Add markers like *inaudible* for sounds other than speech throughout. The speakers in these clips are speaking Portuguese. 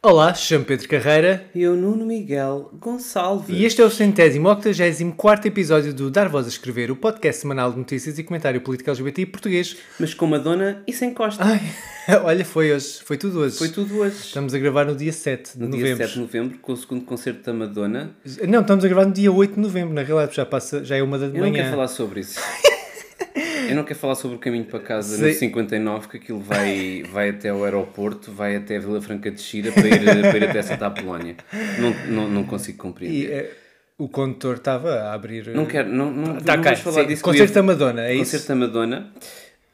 Olá, chamo Pedro Carreira E eu, Nuno Miguel Gonçalves. e este é o centésimo octagésimo quarto episódio do Dar Voz a Escrever, o podcast semanal de notícias e comentário político LGBT português. Mas com Madonna e sem Costa. Ai, *laughs* olha, foi hoje, foi tudo hoje. Foi tudo hoje. Estamos a gravar no dia 7 de No dia novembro. 7 de novembro, com o segundo concerto da Madonna. Não, estamos a gravar no dia 8 de novembro, na realidade já, passa, já é uma da Eu manhã. não quero falar sobre isso. *laughs* Eu não quero falar sobre o caminho para casa Sei. no 59, que aquilo vai, *laughs* vai até o aeroporto, vai até a Vila Franca de Xira para ir, para ir até Santa Apolónia. Não, não, não consigo E compreender. eh, o condutor estava a abrir... Não quero, não, não, Tá não cá, falar sim. disso. Concerto da Madonna, é isso? Concerto da Madonna.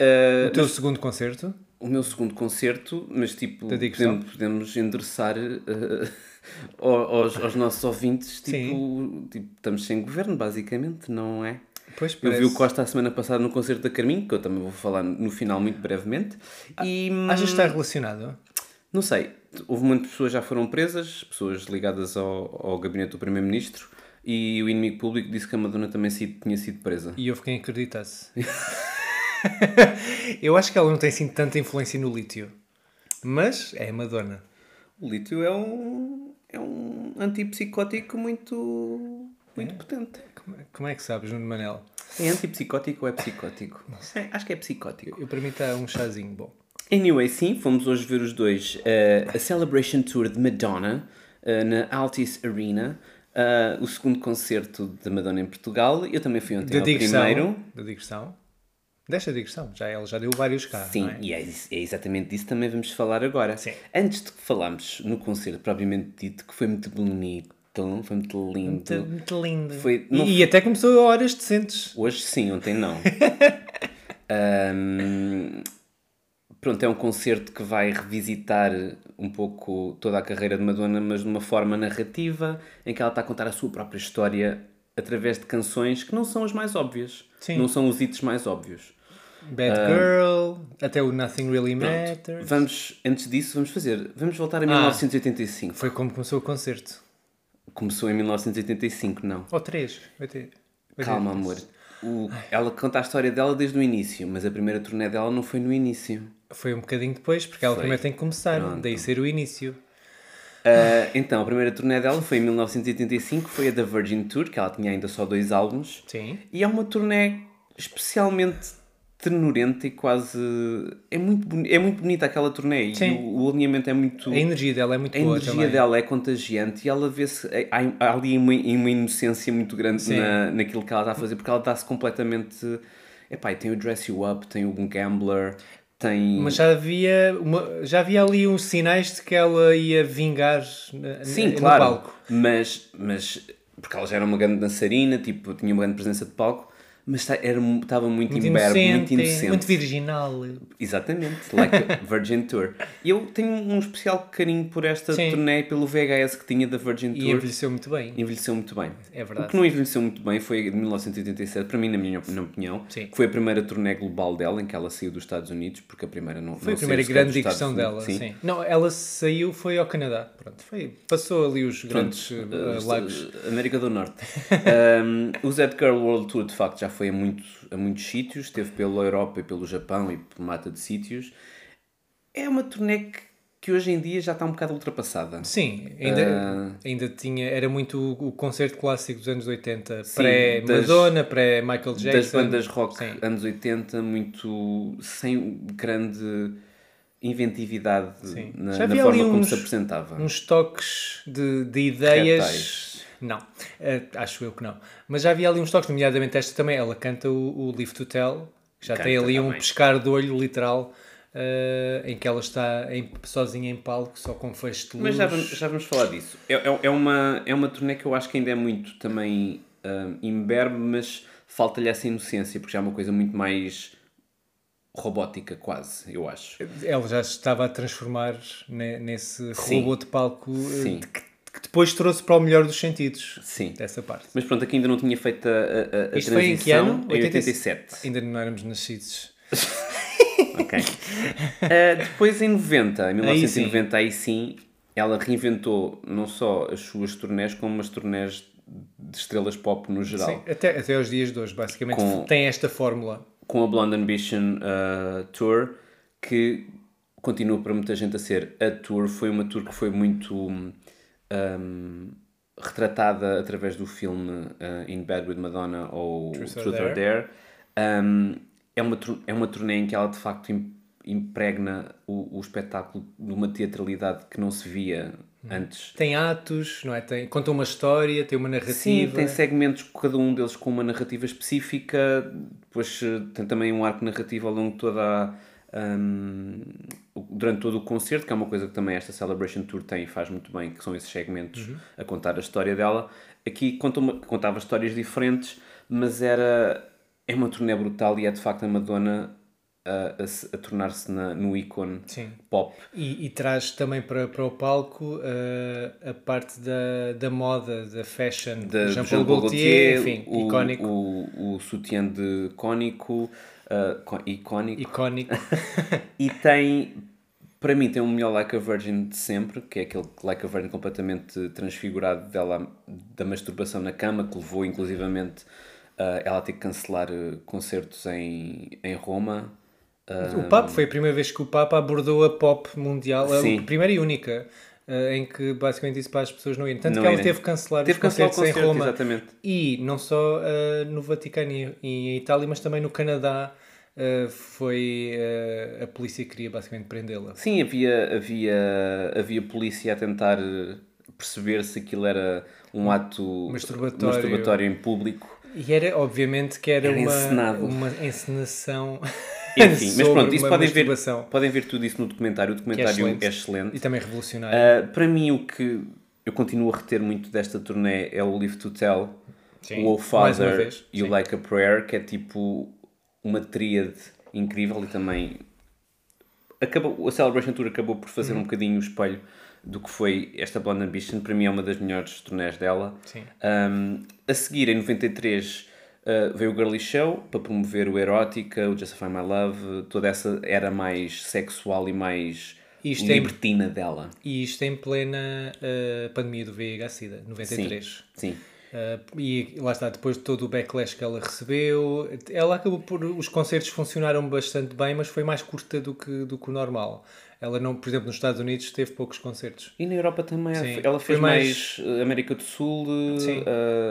Uh, O teu segundo concerto? o meu segundo concerto, mas tipo, podemos, podemos endereçar *laughs* uh, aos, aos nossos ouvintes, tipo, tipo, estamos sem governo, basicamente, não é? Pois, Eu vi o Costa a semana passada no concerto da Carminho, que eu também vou falar no final muito brevemente, e hum, Achas que está relacionado? não sei, houve muitas pessoas que já foram presas, pessoas ligadas ao, ao gabinete do Primeiro-Ministro, e o inimigo público disse que a Madonna também sido- tinha sido presa. E houve quem acreditasse. *laughs* Eu acho que ela não tem assim tanta influência no lítio. Mas é a Madonna. O lítio é um, é um antipsicótico muito, muito potente. Como, é que sabes, Nuno Manel? É antipsicótico ou é psicótico? É, acho que é psicótico. Eu para mim está um chazinho bom. Anyway, sim, fomos hoje ver os dois eh, a Celebration Tour de Madonna eh, na Altice Arena, eh, o segundo concerto de Madonna em Portugal. Eu também fui ontem Da ao digressão. primeiro. Da digressão. Desta digressão. Já, ela já deu vários cá. Sim, não é? e é, é exatamente disso que também vamos falar agora. Sim. Antes de falarmos no concerto propriamente dito, que foi muito bonito, foi muito lindo. Muito, muito lindo. Foi- E- não e, até começou a horas decentes. Hoje sim, ontem não. *laughs* Ahm, pronto, é um concerto que vai revisitar um pouco toda a carreira de Madonna, mas de uma forma narrativa, em que ela está a contar a sua própria história através de canções que não são as mais óbvias. Sim. Não são os hits mais óbvios. Bad Girl, até o Nothing Really Matters. Vamos, antes disso, vamos fazer. Vamos voltar a Ah. 1985. Foi como começou o concerto. Começou em 1985, não. Ou três. Vai ter- vai ter- Calma, amor. O- ela conta a história dela desde o início, mas a primeira turnê dela não foi no início. Foi um bocadinho depois, porque ela Foi. primeiro tem que começar. Pronto. Daí ser o início. Uh, então, a primeira turnê dela foi em 1985, foi a da Virgin Tour, que ela tinha ainda só dois álbuns. Sim. E é uma turnê especialmente ternurenta e quase. É muito, boni- é muito bonita aquela turnê e o, o alinhamento é muito. A energia dela é muito A boa energia também. dela é contagiante e ela vê-se. Há, há ali uma, uma inocência muito grande Sim. na, naquilo que ela está a fazer, porque ela está-se completamente. Epá, tem o Dress You Up, tem o Gambler, tem. Mas já havia, uma, já havia ali uns sinais de que ela ia vingar na- Sim, no claro. palco. Mas, mas. Porque ela já era uma grande dançarina, tipo, tinha uma grande presença de palco, mas está- era, estava muito, Muito imberbe, inocente, muito inocente. muito virginal. Exatamente, like a *laughs* Virgin Tour. E eu tenho um especial carinho por esta Sim. turnê e pelo VHS que tinha da Virgin E Tour. envelheceu muito bem. Envelheceu muito bem. É verdade. O que não envelheceu muito bem foi de 1987, para mim, na minha na opinião, Sim. que foi a primeira turnê global dela, em que ela saiu dos Estados Unidos, porque a primeira não Foi não a primeira grande digressão dela. Unidos. Sim. Não, ela saiu, foi ao Canadá. Pronto, foi, passou ali os grandes Pronto, uh, uh, lagos. América do Norte. *laughs* um, o Zed Girl World Tour, de facto, já foi a, muitos a muitos sítios, esteve pela Europa e pelo Japão e por mata de sítios. É uma turnê que, que hoje em dia já está um bocado ultrapassada. Sim, ainda, Ah. ainda tinha, era muito o, o concerto clássico dos anos 80, Sim, pré-Madonna, pré-Michael Jackson. das bandas rock Sim. anos 80, muito sem grande inventividade Sim. na, Já na forma ali como uns- se apresentava. uns toques de, de ideias. Retais. Não, eh, acho eu que não. Mas já havia ali uns toques, nomeadamente esta também. Ela canta o, o Live to Tell, que já tem Canta ali um também. pescar de olho literal, eh, em que ela está em- sozinha em palco, só com fecho de luz. Mas já vamos, já vamos falar disso. É, é, é uma, é uma turnê que eu acho que ainda é muito também um, imberbe, mas falta-lhe essa inocência, porque já é uma coisa muito mais robótica quase, eu acho. Ela já se estava a transformar ne- nesse Sim. robô de palco eh, Sim. que, que depois trouxe para o melhor dos sentidos. Sim. Dessa parte. Mas pronto, aqui ainda não tinha feito a, a, a Isto foi em que ano? Em 87. Ainda não éramos nascidos. *laughs* Ok. Uh, depois em 90, em 1990, aí sim, ela reinventou não só as suas turnés, como as turnés de estrelas pop no geral. Sim, até, até aos dias de hoje, basicamente, Com- tem esta fórmula. Com a Blonde Ambition uh, Tour, que continua para muita gente a ser a tour. Foi uma tour que foi muito um, retratada através do filme uh, In Bed with Madonna ou Truth Truth, or Dare. Um, é, uma, é uma turnê em que ela de facto im- impregna o, o espetáculo de uma teatralidade que não se via antes. Tem atos, não é? Tem, conta uma história, tem uma narrativa. Sim, tem segmentos, cada um deles com uma narrativa específica, depois eh, tem também um arco narrativo ao longo de toda a, o- durante todo o concerto, que é uma coisa que também esta Celebration Tour tem e faz muito bem, que são esses segmentos a contar a história dela. Aqui conta uma- contava histórias diferentes, mas era é uma turnê brutal e é de facto a Madonna a, a a tornar-se na- no ícone Sim. pop. E, e traz também para, para o palco eh, a parte da, da moda, da fashion, da Jean-Paul Gaultier, enfim, o, icónico. O, o sutiã de cónico, uh, có- icónico. Icónico. *laughs* E tem, para mim, tem o melhor Like a Virgin de sempre, que é aquele Like a Virgin completamente transfigurado dela, da masturbação na cama, que levou inclusivamente uh, ela a ter que cancelar uh, concertos em, em Roma. O Papa foi a primeira vez que o Papa abordou a pop mundial, a Sim. primeira e única, em que basicamente disse para as pessoas não irem. Tanto Não que ela irem. teve que cancelar Teve os concertos em concerto, Roma. exatamente. E não só eh, no Vaticano e em Itália, mas também no Canadá. eh, foi eh, a polícia que queria basicamente prendê-la. Sim, havia, havia, havia polícia a tentar uh, perceber se aquilo era um ato Masturbatório. masturbatório em público. E era, obviamente, que era, Era uma, encenado. uma encenação. *laughs* *laughs* Enfim, mas pronto, isso podem ver, podem ver tudo isso no documentário. O documentário excelente. é excelente. E também revolucionário. Uh, para mim, o que eu continuo a reter muito desta turnê é o Live to Tell, Sim, o Oh Father e o. Like a Prayer, que é tipo uma tríade incrível e também acabou, a Celebration Tour acabou por Uhum. fazer um bocadinho o espelho do que foi esta Blonde Ambition. Para mim é uma das melhores turnés dela. Um, a seguir, em 93, uh, veio o Girly Show para promover o Erótica, o Justify My Love, toda essa era mais sexual e mais Isto libertina dela. E isto em plena eh, pandemia do VIH-Sida, 93. Sim. Uh, e lá está, depois de todo o backlash que ela recebeu, ela acabou por. Os concertos funcionaram bastante bem, mas foi mais curta do que, do que o normal. Ela não, por exemplo, nos Estados Unidos teve poucos concertos. E na Europa também. Sim. Ela fez mais- mais, uh, América do Sul, uh, Sim.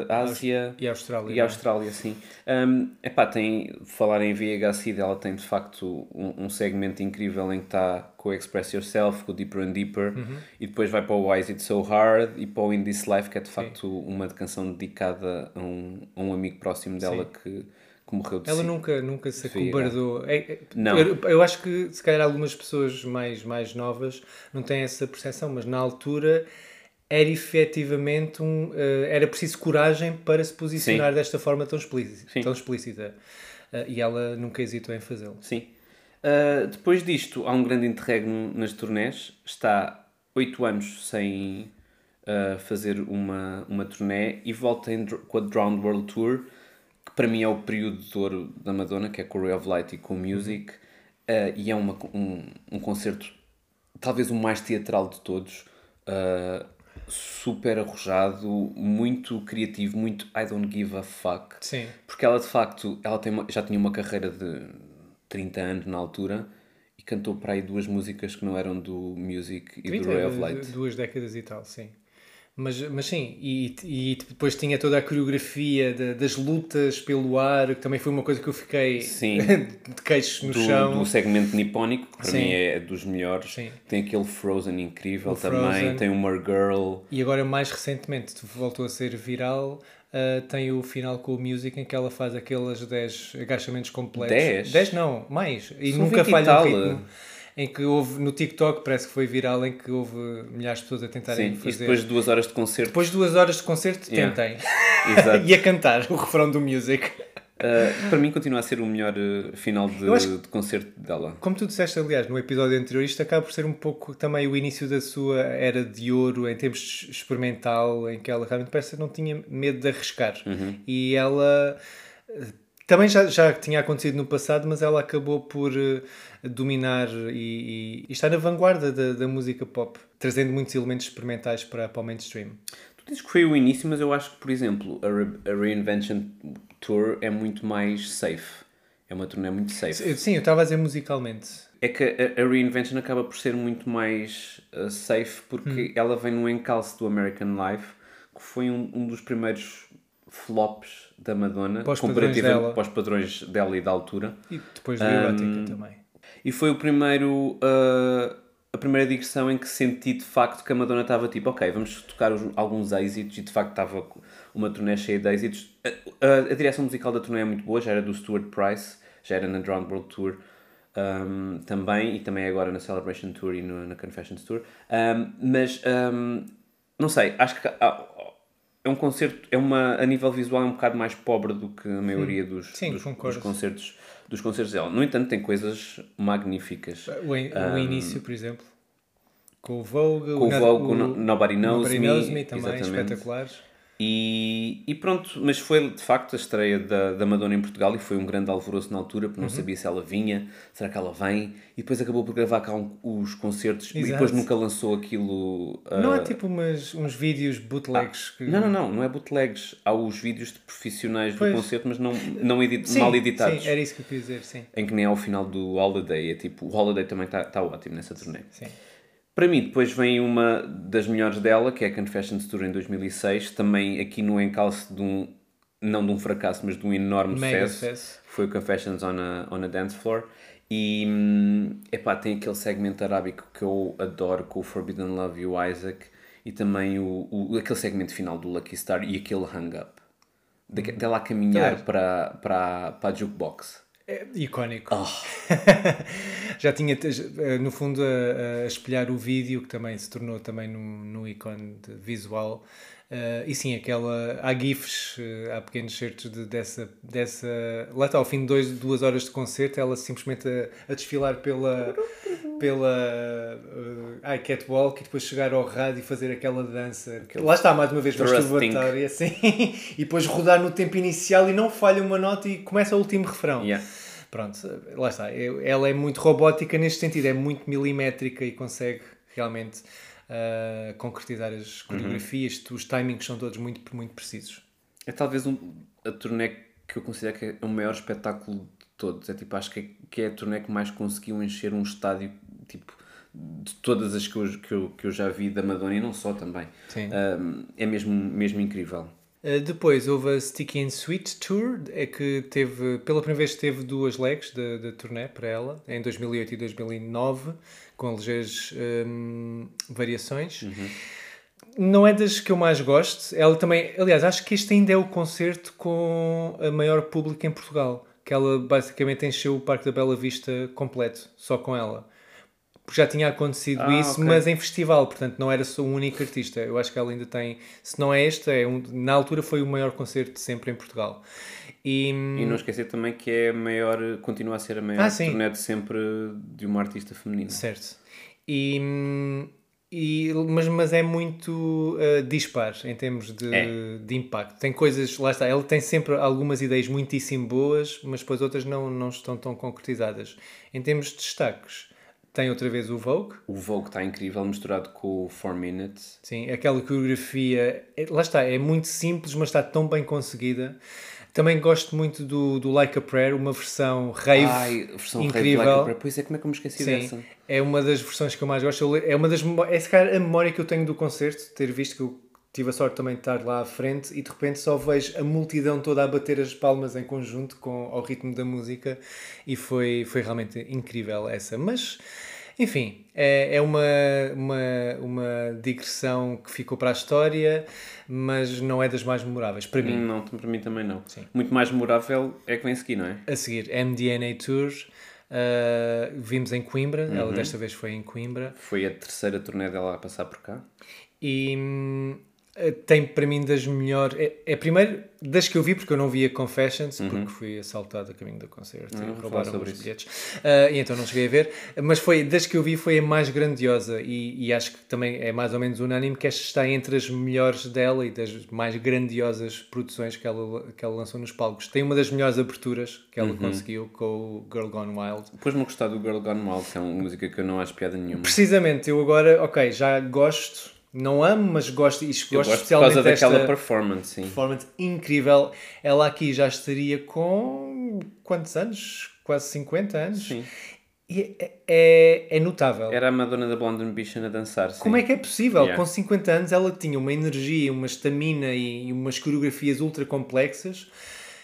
Ásia E Austrália. e é? Austrália, sim. Um, epá, tem, falar em VHC ela tem de facto um, um segmento incrível em que está com o Express Yourself, com o Deeper and Deeper, Uhum. e depois vai para o Why Is It So Hard e para o In This Life, que é de facto uma canção dedicada a um, a um amigo próximo dela que, que morreu de Ela si- nunca, nunca se acobardou. É- é- Não. Eu, eu acho que se calhar algumas pessoas mais, mais novas não têm essa percepção, mas na altura era efetivamente um. eh, era preciso coragem para se posicionar desta forma tão explícita. Sim. Tão explícita. Eh, e ela nunca hesitou em fazê-lo. Sim. Uh, depois disto, há um grande interregno nas turnés. Está oito anos sem uh, fazer uma, uma turnê e volta em com a Drowned World Tour, que para mim é o período de ouro da Madonna, que é com o Ray of Light e com o Music. Uh, e é uma, um, um concerto, talvez o mais teatral de todos. Uh, super arrojado, muito criativo, muito I don't give a fuck. Sim. Porque ela de facto ela tem uma- já tinha uma carreira de 30 anos na altura e cantou para aí duas músicas que não eram do Music e 30, do Ray of Light. duas décadas e tal, sim. Mas, mas sim, e, e depois tinha toda a coreografia da- das lutas pelo ar, que também foi uma coisa que eu fiquei Sim. *laughs* de queixos no Do, chão. do segmento nipónico, que para Sim. mim é dos melhores. Sim. Tem aquele Frozen incrível O também. Frozen. Tem o More Girl. E agora, mais recentemente, voltou a ser viral. uh, tem o final com o Music em que ela faz aqueles 10 agachamentos completos. 10? 10 não, mais. E São nunca 20 falha o ritmo. Em que houve no TikTok, parece que foi viral, em que houve milhares de pessoas a tentarem Sim. E fazer. depois de duas horas de concerto. Depois de duas horas de concerto, Yeah. tentem. *laughs* Exato. *laughs* e a cantar o refrão do Music. Uh, para mim continua a ser o melhor uh, final de, acho- de concerto dela. Como tu disseste, aliás, no episódio anterior, isto acaba por ser um pouco também o início da sua era de ouro em termos experimental, em que ela realmente parece que não tinha medo de arriscar. E ela eh, também já, já tinha acontecido no passado, mas ela acabou por eh, dominar e, e, e estar na vanguarda da, da música pop, trazendo muitos elementos experimentais para, para o mainstream. Tu dizes que foi o início, mas eu acho que, por exemplo, a, Re- a Reinvention Tour é muito mais safe. É uma turnê muito safe. Eu- Sim, eu estava a dizer musicalmente. É que a, a Reinvention acaba por ser muito mais uh, safe porque ela vem no encalço do American Life, que foi um, um dos primeiros flops da Madonna, Para os padrões comparativa dela. para os padrões dela e da altura. E depois do Erótica também. E foi o primeiro, uh, a primeira digressão em que senti de facto que a Madonna estava tipo, ok, vamos tocar os- alguns êxitos e de facto estava uma turnê cheia de êxitos. A, a- a direção musical da turnê é muito boa, já era do Stuart Price, já era na Drowned World Tour um, também e também agora na Celebration Tour e no- na Confessions Tour. Um, mas um, não sei, acho que há- é um concerto, é uma, a nível visual é um bocado mais pobre do que a maioria dos, Sim, dos, dos concertos dos concertos dela. No entanto, tem coisas magníficas. O, in- o início, por exemplo, com o Vogue, Com o Vogue, o No- Nobody Knows Nobody Me, Knows Me também, exatamente. espetaculares. E, e pronto, mas foi de facto a estreia da, da Madonna em Portugal e foi um grande alvoroço na altura, porque não Uhum. sabia se ela vinha, será que ela vem, e depois acabou por gravar cá um- os concertos e Exato. depois nunca lançou aquilo. ah, Não há tipo umas, uns vídeos bootlegs que... Não, não, não, não é bootlegs. Há os vídeos de profissionais Pois. do concerto, mas não, não edit, Sim, mal editados. Sim, era isso que eu quis dizer, sim. Em que nem é ao final do Holiday. É tipo, o Holiday também está tá ótimo nessa turnê. sim. Para mim, depois vem uma das melhores dela, que é a Confessions Tour em 2006, também aqui no encalço de um, não de um fracasso, mas de um enorme Mega sucesso. sucesso. Foi o Confessions on a, on a Dance Floor. E, hum, epá, tem aquele segmento arábico que eu adoro, com o Forbidden Love e o Isaac, e também o, o, aquele segmento final do Lucky Star e aquele hang up. De, dela a caminhar Tá. para, para, para a jukebox. É icónico. Oh. *laughs* Já tinha, eh, no fundo, a, a espelhar o vídeo, que também se tornou também num, num ícone visual. Eh, e sim, aquela, há GIFs, eh, há pequenos certos de, dessa, dessa. Lá está, ao fim de dois, duas horas de concerto, ela simplesmente a, a desfilar pela. Pela uh, ai, catwalk e depois chegar ao rádio e fazer aquela dança. Lá está, mais uma vez, masturbatória, assim, *laughs* e depois rodar no tempo inicial e não falha uma nota e começa o último refrão. Yeah. Pronto, lá está. Eu- Ela é muito robótica neste sentido, é muito milimétrica e consegue realmente ah, concretizar as coreografias. Os timings são todos muito, muito precisos. É talvez um, a turnê que eu considero que é o maior espetáculo todos. É tipo, acho que é, que é a turnê que mais conseguiu encher um estádio, tipo, de todas as que eu, que eu, que eu já vi da Madonna e não só também. Um, é mesmo, mesmo incrível. Uh, depois houve a Sticky and Sweet Tour, é que teve, pela primeira vez teve duas legs da, da turnê para ela, em 2008 e 2009, com ligeiras hum, variações. Não é das que eu mais gosto. Ela também, aliás, acho que este ainda é o concerto com a maior público em Portugal, que ela basicamente encheu o Parque da Bela Vista completo, só com ela. Porque já tinha acontecido Ah, isso, ok. mas em festival, portanto não era só um único artista. Eu acho que ela ainda tem, se não é este, é um, na altura foi o maior concerto de sempre em Portugal. E, E não esquecer também que é a maior, continua a ser a maior Ah, turnê de sempre de uma artista feminina. Certo. E, e, mas, mas é muito uh, dispar em termos de, É. de impacto. Tem coisas, lá está, ele tem sempre algumas ideias muitíssimo boas, mas depois outras não, não estão tão concretizadas. Em termos de destaques, tem outra vez o Vogue, O Vogue está incrível, misturado com o 4 Minutes. Sim, aquela coreografia, é- lá está, é muito simples, mas está tão bem conseguida. Também gosto muito do, do Like a Prayer, uma versão rave Ai, versão rave incrível. Like a Prayer. Pois é, como é que eu me esqueci Sim, dessa? é uma das versões que eu mais gosto. É uma das é se calhar a memória que eu tenho do concerto, ter visto que eu tive a sorte também de estar lá à frente e de repente só vejo a multidão toda a bater as palmas em conjunto com ao ritmo da música e foi, foi realmente incrível essa. Mas enfim, é, é uma, uma, uma digressão que ficou para a história, mas não é das mais memoráveis para mim. Não, para mim também não. Sim. Muito mais memorável é que vem a seguir, não é? A seguir, MDNA Tour, uh, vimos em Coimbra, ela Uhum. desta vez foi em Coimbra. Foi a terceira turnê dela a passar por cá. E hum, tem para mim das melhores. É, é primeiro das que eu vi, porque eu não via Confessions, porque fui assaltado a caminho do concerto Uhum. Não, e roubaram os bilhetes. Ah, e então não cheguei a ver. Mas foi das que eu vi, foi a mais grandiosa. E, e acho que também é mais ou menos unânime que esta está entre as melhores dela e das mais grandiosas produções que ela, que ela lançou nos palcos. Tem uma das melhores aberturas que Uhum. ela conseguiu com o Girl Gone Wild. Depois-me gostar do Girl Gone Wild, que é uma música que eu não acho piada nenhuma. Precisamente, eu agora, ok, já gosto, não amo, mas gosto, isto gosto, gosto por especialmente causa daquela performance, sim. performance incrível. Ela aqui já estaria com quantos anos? Quase 50 anos. Sim. E é, é, é notável. Era a Madonna da Blonde Ambition a dançar, sim. Como é que é possível? Yeah. Com 50 anos ela tinha uma energia, uma estamina e, e umas coreografias ultra complexas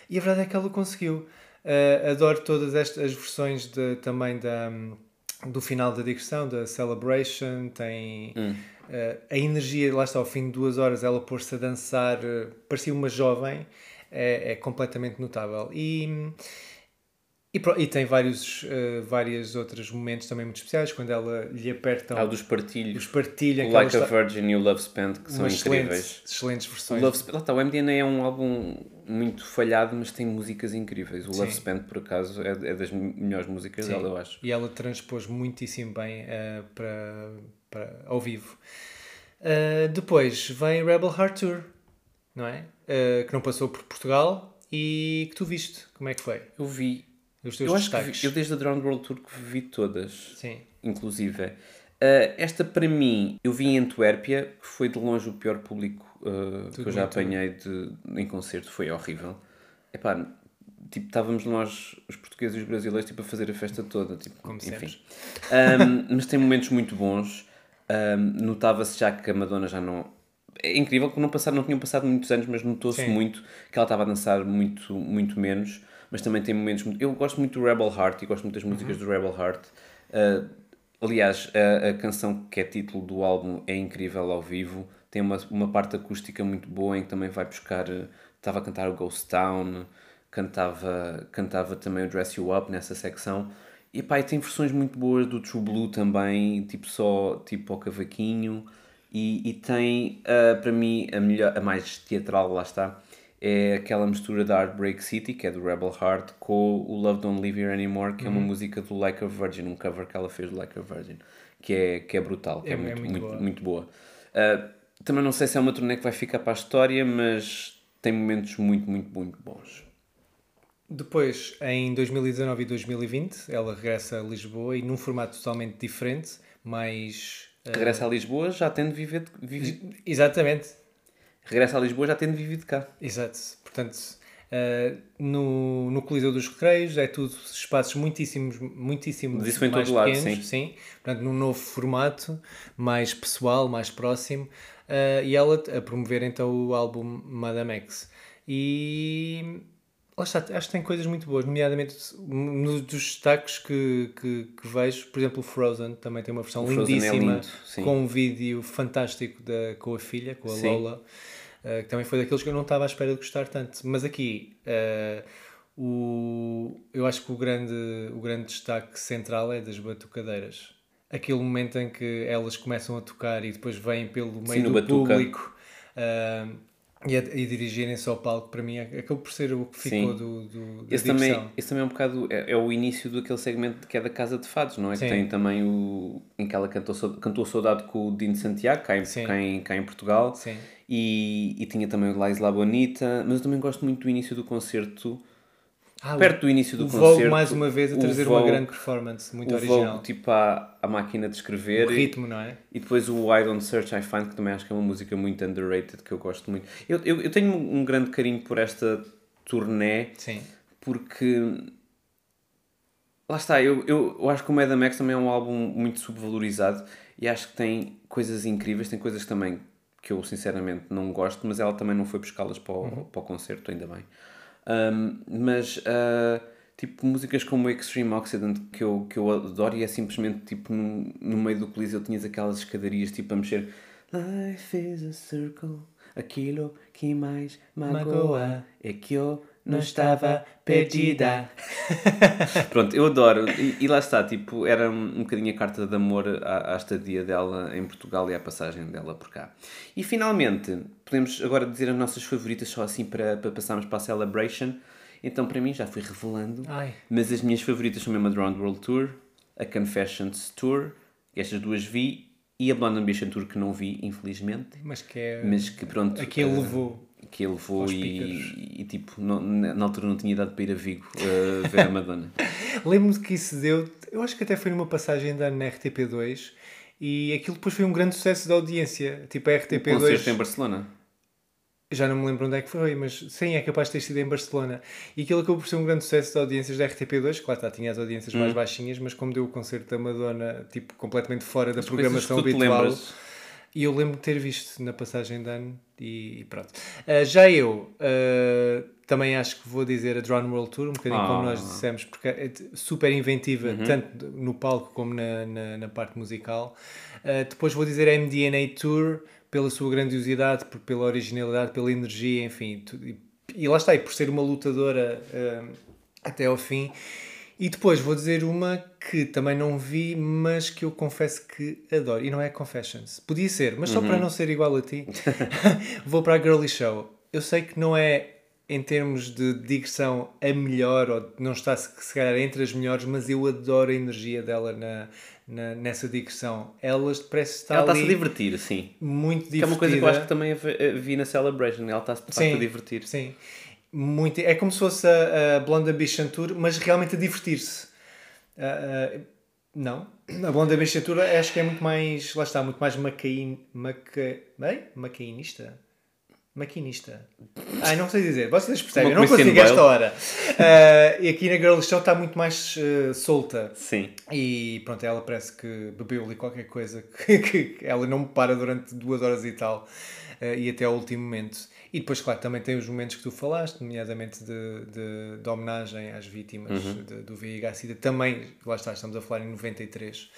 e a verdade é que ela conseguiu. Uh, adoro todas estas as versões de, também da, do final da digressão, da Celebration, tem Hum. Uh, a energia, lá está, ao fim de duas horas ela pôr-se a dançar, uh, parecia uma jovem, é, é completamente notável. E, e, e tem vários, uh, vários outros momentos também muito especiais, quando ela lhe apertam Há o dos partilhos. os partilha O Like a Virgin e o Love Spent, que são incríveis. excelentes, excelentes O versões. Love Spent, lá está, o MDNA é um álbum muito falhado, mas tem músicas incríveis. O Love Sim. Spent, por acaso, é, é das melhores músicas Sim. dela, eu acho. E ela transpôs muitíssimo bem eh, para, para ao vivo. Eh, depois vem Rebel Heart Tour, não é? Eh, que não passou por Portugal e que tu viste. Como é que foi? Eu vi. Os teus Eu acho que destaques. vi, eu desde a Drowned World Tour que vi todas. Sim. inclusive. Uh, esta para mim, eu vi em Antuérpia, que foi de longe o pior público uh, que eu já apanhei de, em concerto, foi horrível. Epá, tipo, estávamos nós, os portugueses e os brasileiros, tipo, a fazer a festa toda, tipo, Como enfim. Um, mas tem momentos muito bons. Um, Notava-se já que a Madonna já não. É incrível que não, passaram, não tinham passado muitos anos, mas notou-se muito que ela estava a dançar muito, muito menos. Mas também tem momentos. muito- Eu gosto muito do Rebel Heart e gosto muito das músicas Uhum. do Rebel Heart. Uh, aliás, a, a canção que é título do álbum é incrível ao vivo. Tem uma, uma parte acústica muito boa em que também vai buscar. uh, Estava a cantar o Ghost Town, cantava, cantava também o Dress You Up nessa secção. E pá, e tem versões muito boas do True Blue também, tipo só tipo ao cavaquinho. E, e tem, ah, para mim, a, melhor, a mais teatral, lá está, é aquela mistura da Heartbreak City, que é do Rebel Heart, com o Love Don't Live Here Anymore, que é uma música do Like a Virgin, um cover que ela fez do Like a Virgin, que é, que é brutal, que é, É- muito, muito muito, boa. muito boa. Ah, também não sei se é uma turnê que vai ficar para a história, mas tem momentos muito, muito, muito bons. Depois, em 2019 e 2020, ela regressa a Lisboa e num formato totalmente diferente, mais... eh, Regressa a Lisboa já tendo vivido, vivido Exatamente, regressa a Lisboa já tendo vivido cá. Exato. Portanto, eh, no, no Coliseu dos Recreios é tudo espaços muitíssimos, muitíssimo Mas isso mais todo lado, pequenos, sim. Portanto, num novo formato, mais pessoal, mais próximo, eh, e ela a promover então o álbum Madame X. E lá está, acho que tem coisas muito boas, nomeadamente nos dos destaques que, que, que vejo, por exemplo, o Frozen também tem uma versão Frozen é lindíssima lindo, sim. com um vídeo fantástico da, com a filha, com a Sim. Lola. Uh, que também foi daqueles que eu não estava à espera de gostar tanto. Mas aqui, uh, o, eu acho que o grande, o grande destaque central é das batucadeiras. Aquele momento em que elas começam a tocar e depois vêm pelo meio no do batuca. público uh, e, a, e dirigirem-se ao palco, para mim, é- acabou por ser o que ficou Sim. do, do, Esse também, esse também é um bocado é, é o início daquele segmento que é da Casa de Fados, não é? Sim. Que tem também o. em que ela cantou, cantou Saudade com o Dino Santiago, cá em, cá em, cá em Portugal. Sim. E, e tinha também o La Isla Bonita, mas eu também gosto muito do início do concerto. Ah, Perto do início do o concerto. Vogue, mais uma vez, a trazer uma Vogue- grande performance, muito o original. Vogue, tipo à, à máquina de escrever. o ritmo, não é? E depois o I Don't Search I Find, que também acho que é uma música muito underrated, que eu gosto muito. Eu, eu, eu tenho um grande carinho por esta turnê, Sim. porque lá está, eu, eu, eu acho que o Madame X também é um álbum muito subvalorizado e acho que tem coisas incríveis, tem coisas também que eu sinceramente não gosto, mas ela também não foi buscá-las para, o, para o concerto, ainda bem. Um, mas ah, tipo músicas como Extreme Occident que eu, que eu adoro e é simplesmente tipo no, no meio do coliseu tinhas aquelas escadarias tipo a mexer Life is a circle, aquilo que mais Magoa. é que eu não estava perdida. *laughs* Pronto, eu adoro. E, e lá está, tipo, era um, um bocadinho a carta de amor à, à estadia dela em Portugal e à passagem dela por cá. E finalmente, podemos agora dizer as nossas favoritas só assim para, para passarmos para a Celebration. Então, para mim, já fui revelando. Ai. Mas as minhas favoritas são mesmo a Drowned World Tour, a Confessions Tour, estas duas vi, e a Blonde Ambition Tour que não vi, infelizmente. Mas que é. Mas que pronto. Aquele eh, levou. Que ele levou e, e, tipo, não- na altura não tinha idade para ir a Vigo eh, ver a Madonna. *laughs* Lembro-me que isso deu. Eu acho que até foi numa passagem da na RTP2 e aquilo depois foi um grande sucesso da audiência. Tipo, a O concerto em RTP2. Barcelona. Já não me lembro onde é que foi, mas sim, é capaz de ter sido em Barcelona. E aquilo acabou por ser um grande sucesso de audiências da RTP2. Claro, está, tinha as audiências Hum. mais baixinhas, mas como deu o concerto da Madonna, tipo, completamente fora da Coisas programação habitual. lembras. E eu lembro de ter visto na passagem de ano e pronto. Ah, já eu ah, também acho que vou dizer a Drown World Tour, um bocadinho como Ah. nós dissemos, porque é super inventiva, Uhum. tanto no palco como na, na, na parte musical. Ah, depois vou dizer a MDNA Tour, pela sua grandiosidade, por- pela originalidade, pela energia, enfim. e, e lá está, e por ser uma lutadora ah, até ao fim. E depois vou dizer uma que também não vi, mas que eu confesso que adoro. E não é Confessions. Podia ser, mas só para não ser igual a ti, *laughs* vou para a Girly Show. Eu sei que não é, em termos de digressão, a melhor, ou não está se calhar entre as melhores, mas eu adoro a energia dela na, na- nessa digressão. Ela parece estar Ela está-se a divertir, sim. muito Que é divertida. uma coisa que eu acho que também vi- na Celebration. Ela está-se a divertir. Sim. Muito, é como se fosse a, a Blonde Ambition Tour, mas realmente a divertir-se. Ah, ah, não. A Blonde Ambition Tour acho que é muito mais. Lá está, muito mais macain, maca, bem? macainista. Maquinista. Ai, não sei dizer. Vocês percebem, eu não consigo esta Bale. hora. Ah, e aqui na Girl Show está muito mais ah, solta. Sim. E pronto, ela parece que bebeu ali qualquer coisa *laughs* que, que ela não me para durante duas horas e tal, eh, e até ao último momento. E depois, claro, também tem os momentos que tu falaste, nomeadamente de, de, de homenagem às vítimas Uhum. de- do VIH-Sida. Também, lá está, estamos a falar em 93.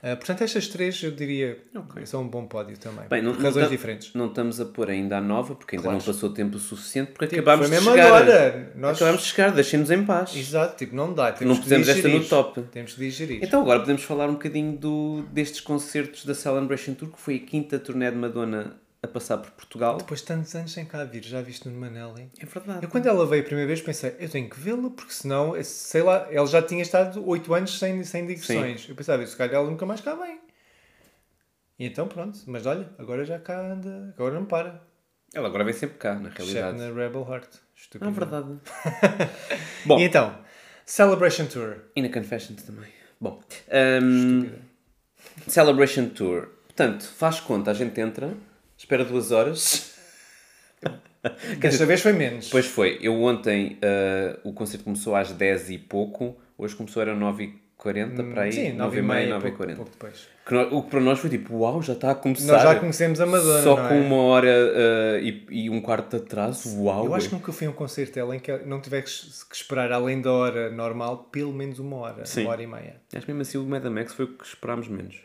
Eh, portanto, estas três eu diria são um bom pódio também. Bem, não, não razões tam- diferentes. Não estamos a pôr ainda a nova, porque ainda Claro. não passou tempo suficiente, porque Tipo, acabámos de chegar. agora. Nós- Acabámos de chegar, deixem-nos em paz. Exato, tipo, não dá. Temos Não pusemos esta no top. Temos que digerir. Então agora podemos falar um bocadinho do, destes concertos da Celebration Tour, que foi a quinta turné de Madonna a passar por Portugal. Depois de tantos anos sem cá vir, já viste no Manelli? É verdade. Eu quando ela veio a primeira vez pensei, eu tenho que vê-la, porque senão, sei lá, ela já tinha estado 8 anos sem, sem digressões. Eu pensava, se calhar ela nunca mais cá vem. E então pronto, mas olha, agora já cá anda, agora não para. Ela agora vem sempre cá, na Exceto realidade. na Rebel Heart. Estúpido. Ah, verdade. *laughs* Bom, E então, Celebration Tour. e na Confessions também. Bom, hum, Celebration Tour. Portanto, faz conta, a gente entra, espera duas horas. *laughs* Desta vez foi menos. Depois foi, eu ontem ah, o concerto começou às 10 e pouco, hoje começou era 9h40 para aí, Sim, 9 9 e meia, pouco, 9h40. pouco depois. Que no- O que para nós foi tipo, uau, já está a começar. Nós já conhecemos a Madonna, Só não com é? uma hora ah, e, e um quarto de atraso, uau. Eu acho que nunca fui a um concerto dela em que não tivesse que esperar, além da hora normal, pelo menos uma hora, Sim. uma hora e meia. Acho que mesmo assim o Mad Max foi o que esperámos menos.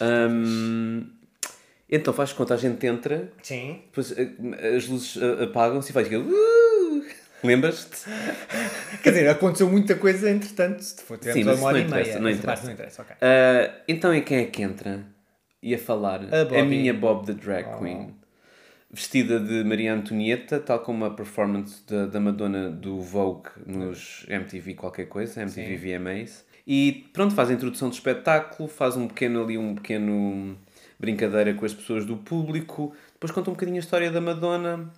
Ah, Hum, então faz conta, a gente entra, Sim. depois ah, as luzes ah, apagam-se e faz aquilo. "Uh!" *laughs* Lembras-te? Quer dizer, aconteceu muita coisa entretanto. Se for, Sim, mas uma hora isso e não meia. interessa, não Essa interessa. não interessa, ok. Ah, então e quem é que entra? Ia falar A Bobby. minha Bob the Drag Oh. Queen. Vestida de Maria Antonieta, tal como a performance da, da Madonna do Vogue nos MTV qualquer coisa, MTV VMAs. E pronto, faz a introdução do espetáculo, faz um pequeno ali, um pequeno brincadeira com as pessoas do público, depois conta um bocadinho a história da Madonna,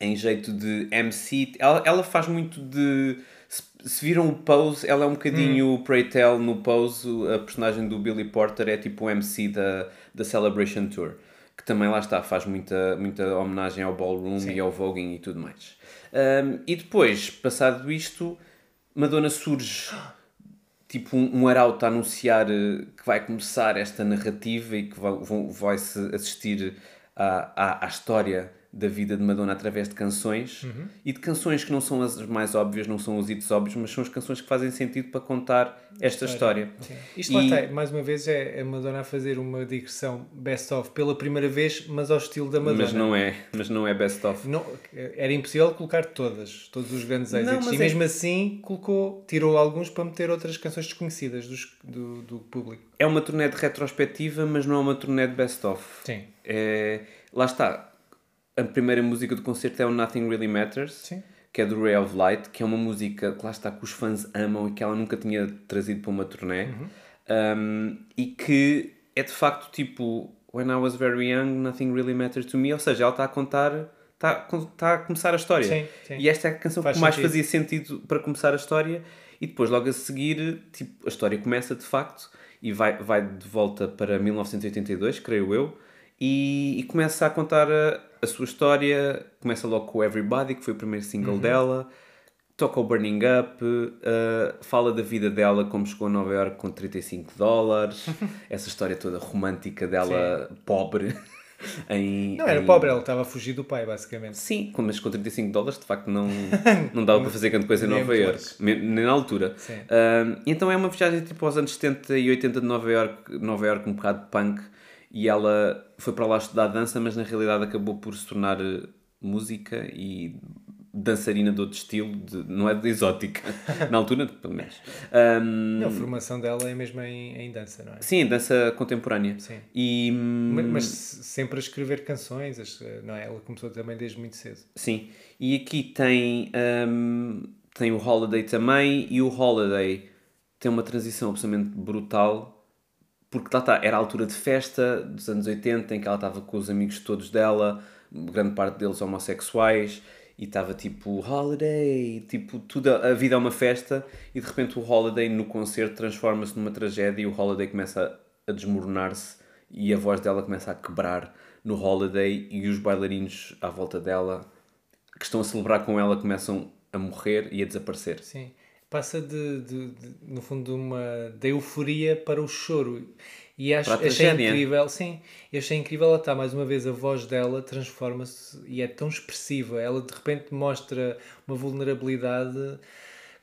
em jeito de MC. Ela, ela faz muito de. Se, se viram o Pose, ela é um bocadinho o Pray Tell no Pose. A personagem do Billy Porter é tipo o MC da, da Celebration Tour. Que também lá está, faz muita, muita homenagem ao ballroom e ao voguing e tudo mais. Um, e depois, passado isto, Madonna surge *gasps* tipo um, um arauto a anunciar eh, que vai começar esta narrativa e que vai, vai-se assistir à, à, à história da vida de Madonna através de canções Uhum. e de canções que não são as mais óbvias, não são os hits óbvios, mas são as canções que fazem sentido para contar esta história. Sim. Isto lá E- está, mais uma vez, é a Madonna a fazer uma digressão best-of pela primeira vez, mas ao estilo da Madonna. Mas não é, mas não é best of. Não, era impossível colocar todas, todos os grandes Não, êxitos. mas e é- mesmo assim colocou, tirou alguns para meter outras canções desconhecidas dos- do, do público. É uma turnê de retrospectiva, mas não é uma turnê de best of. Sim. É, lá está. A primeira música do concerto é o Nothing Really Matters, Sim. que é do Ray of Light, que é uma música que lá está que os fãs amam e que ela nunca tinha trazido para uma turnê. Uhum. Um, e que é de facto tipo When I was very young, nothing really mattered to me. Ou seja, ela está a contar, está, está a começar a história. Sim, sim. E esta é a canção Faz que mais sentido. fazia sentido para começar a história. E depois, logo a seguir, tipo, a história começa de facto e vai, vai de volta para 1982, creio eu, e, e começa a contar a, a sua história. Começa logo com Everybody, que foi o primeiro single dela. Toca o Burning Up, uh, fala da vida dela, como chegou a Nova York com 35 dólares, *laughs* essa história toda romântica dela, pobre. *laughs* em, Não era em- pobre, ela estava a fugir do pai, basicamente. Sim, mas com 35 dólares de facto não, *laughs* não dava para fazer grande coisa em Nova York, nem na altura. Sim. Ahm, então é uma viagem tipo aos anos 70 e 80 de Nova York, Nova York um bocado punk, e ela foi para lá estudar dança, mas na realidade acabou por se tornar eh, música e dançarina de outro estilo, de- não é de exótica, *laughs* na altura pelo menos. Não, a formação dela é mesmo em, em dança, não é? sim, dança contemporânea. Sim. E, hum, Mas, mas sempre a escrever canções, as- não é? Ela começou também desde muito cedo. Sim, e aqui tem, hum, tem o Holiday também, e o Holiday tem uma transição absolutamente brutal, porque lá está, era a altura de festa dos anos 80, em que ela estava com os amigos todos dela, grande parte deles homossexuais, e estava tipo Holiday, tipo, tudo, a vida é uma festa, e de repente o Holiday no concerto transforma-se numa tragédia e o Holiday começa a, a desmoronar-se e a voz dela começa a quebrar no Holiday e os bailarinos à volta dela que estão a celebrar com ela começam a morrer e a desaparecer. Sim. Passa de, de- de- no fundo, de uma, da euforia para o choro. E acho, achei incrível, sim, achei incrível ela está mais uma vez, a voz dela transforma-se e é tão expressiva. Ela de repente mostra uma vulnerabilidade.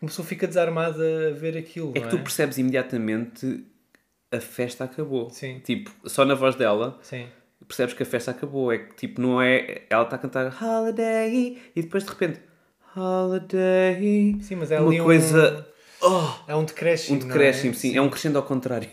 Uma pessoa fica desarmada a ver aquilo. É que tu percebes imediatamente a festa acabou. Sim. Tipo, só na voz dela Sim. percebes que a festa acabou. É que tipo, não é. Ela está a cantar Holiday e depois de repente Holiday. Sim, mas é uma ali um- coisa. Oh, É um decréscimo. um não decréscimo, é? sim. É um crescendo ao contrário.